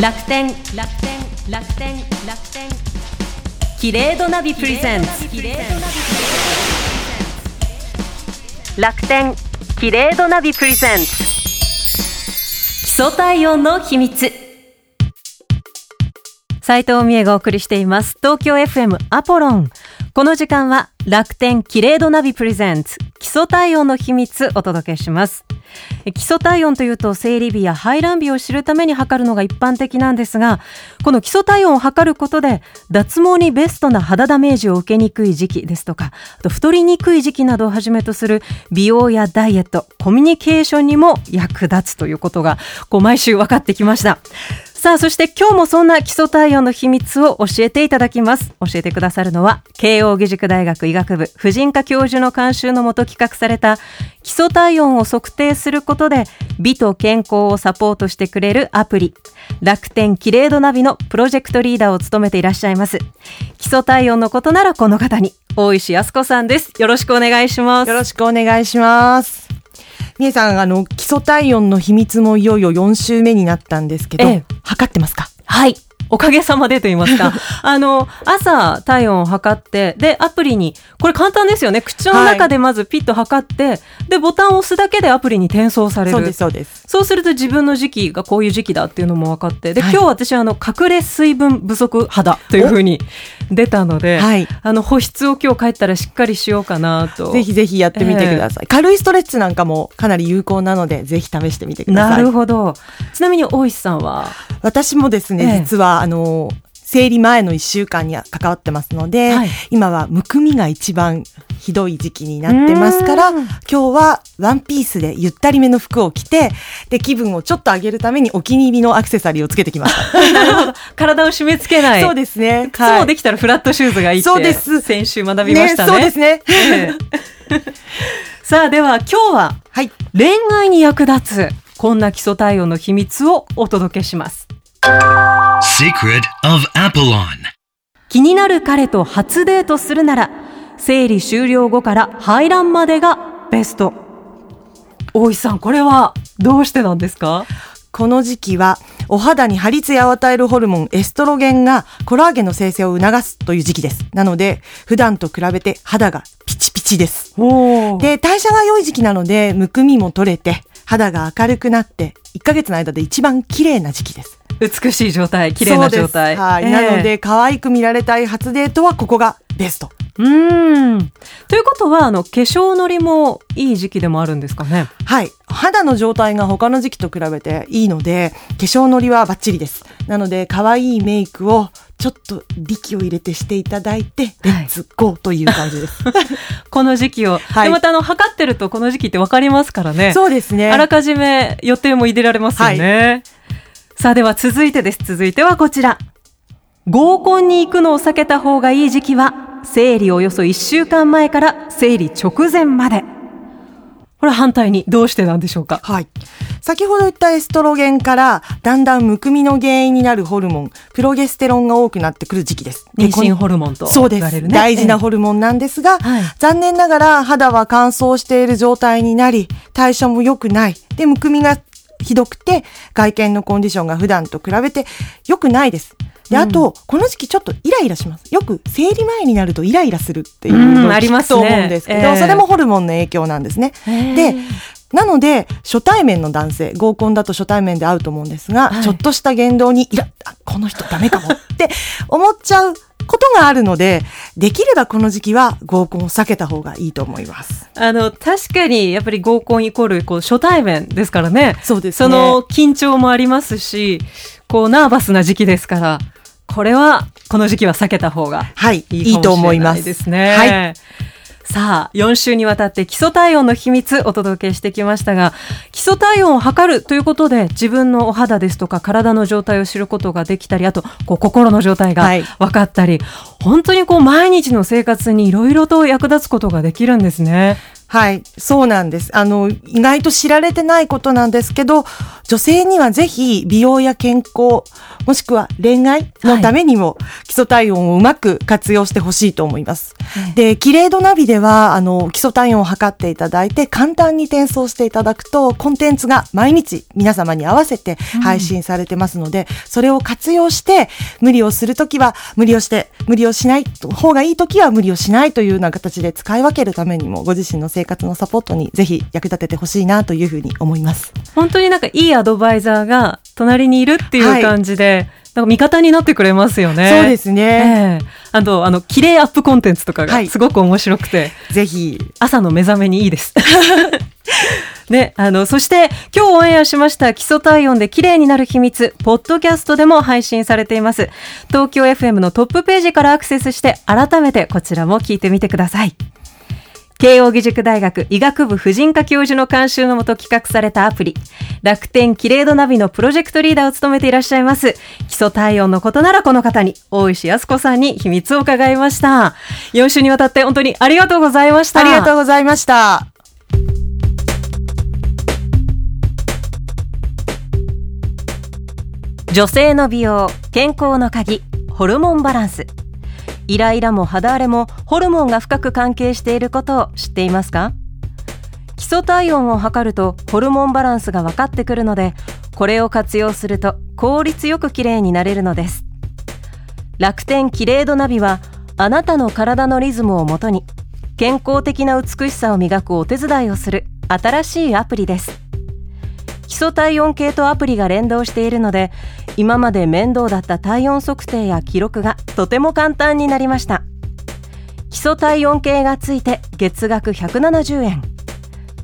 楽天楽天楽天楽天。キレードナビプレゼンツ楽天キレードナビプレゼンツ基礎体温の秘密。斉藤美恵がお送りしています。東京 FM アポロンこの時間は楽天キレードナビプレゼンツ基礎体温の秘密お届けします。基礎体温というと生理日や排卵日を知るために測るのが一般的なんですがこの基礎体温を測ることで脱毛にベストな肌ダメージを受けにくい時期ですとかあと太りにくい時期などをはじめとする美容やダイエットコミュニケーションにも役立つということがこう毎週分かってきました。さあ、そして今日もそんな基礎体温の秘密を教えていただきます。教えてくださるのは、慶應義塾大学医学部婦人科教授の監修のもと企画された、基礎体温を測定することで、美と健康をサポートしてくれるアプリ、楽天キレードナビのプロジェクトリーダーを務めていらっしゃいます。基礎体温のことならこの方に、大石康子さんです。よろしくお願いします。よろしくお願いします。みえさん、あの、基礎体温の秘密もいよいよ4週目になったんですけど、ええ、測ってますか？はい。おかげさまでと言いますか。あの、朝体温を測って、で、アプリに、これ簡単ですよね。口の中でまずピッと測って、はい、で、ボタンを押すだけでアプリに転送される。そうです、そうです。そうすると自分の時期がこういう時期だっていうのも分かって、で、はい、今日私はあの、隠れ水分不足肌というふうに出たので、はい、あの、保湿を今日帰ったらしっかりしようかなと。ぜひぜひやってみてください。えー、軽いストレッチなんかもかなり有効なので、ぜひ試してみてください。なるほど。ちなみに大石さんは？私もですね、えー、実は、あの、生理前の1週間に関わってますので、はい、今はむくみが一番ひどい時期になってますから、今日はワンピースでゆったりめの服を着て、で、気分をちょっと上げるためにお気に入りのアクセサリーをつけてきました。なるほど。体を締め付けない。そうですね。靴もできたらフラットシューズがいいって。そうです。先週学びましたね。ねそうですね。さあ、では今日は、はい、恋愛に役立つ、こんな基礎体温の秘密をお届けします。Secret of Apollon 気になる彼と初デートするなら、生理終了後から排卵までがベスト。大石さん、これはどうしてなんですか？この時期はお肌に張り艶を与えるホルモンエストロゲンがコラーゲンの生成を促すという時期です。なので普段と比べて肌がピチピチです。で、代謝が良い時期なのでむくみも取れて肌が明るくなって1ヶ月の間で一番綺麗な時期です。美しい状態、綺麗な状態。はい、えー、なので、可愛く見られたい初デートはここがベスト。うん。ということは、あの、化粧のりもいい時期でもあるんですかね？はい。肌の状態が他の時期と比べていいので、化粧のりはバッチリです。なので、可愛いメイクをちょっと力を入れてしていただいて、レッツゴーという感じです。この時期を。はい、で、またあの、測ってるとこの時期ってわかりますからね。そうですね。あらかじめ予定も入れられますよね。はいさあでは続いてです。続いてはこちら。合コンに行くのを避けた方がいい時期は、生理およそ1週間前から生理直前まで。これ反対にどうしてなんでしょうか？はい。先ほど言ったエストロゲンから、だんだんむくみの原因になるホルモン、プロゲステロンが多くなってくる時期です。妊娠ホルモンと、ね、そうです。大事なホルモンなんですが、はい、残念ながら肌は乾燥している状態になり、代謝も良くない。で、むくみがひどくて、外見のコンディションが普段と比べて良くないです。で、あと、この時期ちょっとイライラします。よく生理前になるとイライラするっていうのを聞くと思うんですけど、それもホルモンの影響なんですね。で、なので、初対面の男性、合コンだと初対面で会うと思うんですが、はい、ちょっとした言動に、いら、この人ダメかもって思っちゃうことがあるので、できればこの時期は合コンを避けた方がいいと思います。あの、確かにやっぱり合コンイコールこう初対面ですからね。そうですね。その緊張もありますし、こうナーバスな時期ですから、これはこの時期は避けた方がいいね。はい、いいと思います。はい。さあ、4週にわたって基礎体温の秘密お届けしてきましたが、基礎体温を測るということで自分のお肌ですとか体の状態を知ることができたり、あと、こう心の状態が分かったり、はい、本当にこう毎日の生活にいろいろと役立つことができるんですね。はい、そうなんです。あの、意外と知られてないことなんですけど、女性にはぜひ美容や健康、もしくは恋愛のためにも、基礎体温をうまく活用してほしいと思います。はい、で、キレイドナビでは、あの、基礎体温を測っていただいて、簡単に転送していただくと、コンテンツが毎日皆様に合わせて配信されてますので、うん、それを活用して、無理をするときは無理をして、無理をしない方がいいときは無理をしないというような形で使い分けるためにも、ご自身の生活のサポートにぜひ役立ててほしいなというふうに思います。本当になんかいいアドバイザーが隣にいるっていう感じで、はいなんか味方になってくれますよね。そうですね。えー、あと、あの、綺麗アップコンテンツとかがすごく面白くて。はい、ぜひ。朝の目覚めにいいです。ね、あの、そして今日オンエアしました基礎体温で綺麗になる秘密、ポッドキャストでも配信されています。東京 FM のトップページからアクセスして改めてこちらも聞いてみてください。慶應義塾大学医学部婦人科教授の監修のもと企画されたアプリ、楽天キレードナビのプロジェクトリーダーを務めていらっしゃいます、基礎体温のことならこの方に、大石康子さんに秘密を伺いました。4週にわたって本当にありがとうございました。ありがとうございました。女性の美容、健康の鍵、ホルモンバランス。イライラも肌荒れもホルモンが深く関係していることを知っていますか？基礎体温を測るとホルモンバランスが分かってくるのでこれを活用すると効率よくきれいになれるのです。楽天キレイドナビはあなたの体のリズムをもとに健康的な美しさを磨くお手伝いをする新しいアプリです。基礎体温計とアプリが連動しているので今まで面倒だった体温測定や記録がとても簡単になりました。基礎体温計がついて月額170円。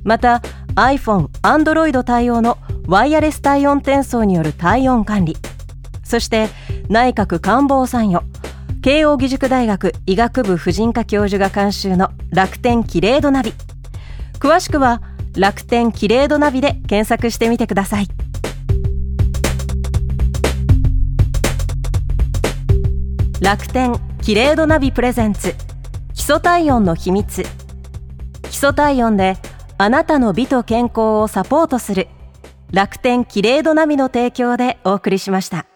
また iPhone、Android 対応のワイヤレス体温転送による体温管理。そして内閣官房参与。慶應義塾大学医学部婦人科教授が監修の楽天キレードナビ。詳しくは楽天キレードナビで検索してみてください。楽天キレードナビプレゼンツ。基礎体温の秘密。基礎体温であなたの美と健康をサポートする。楽天キレードナビの提供でお送りしました。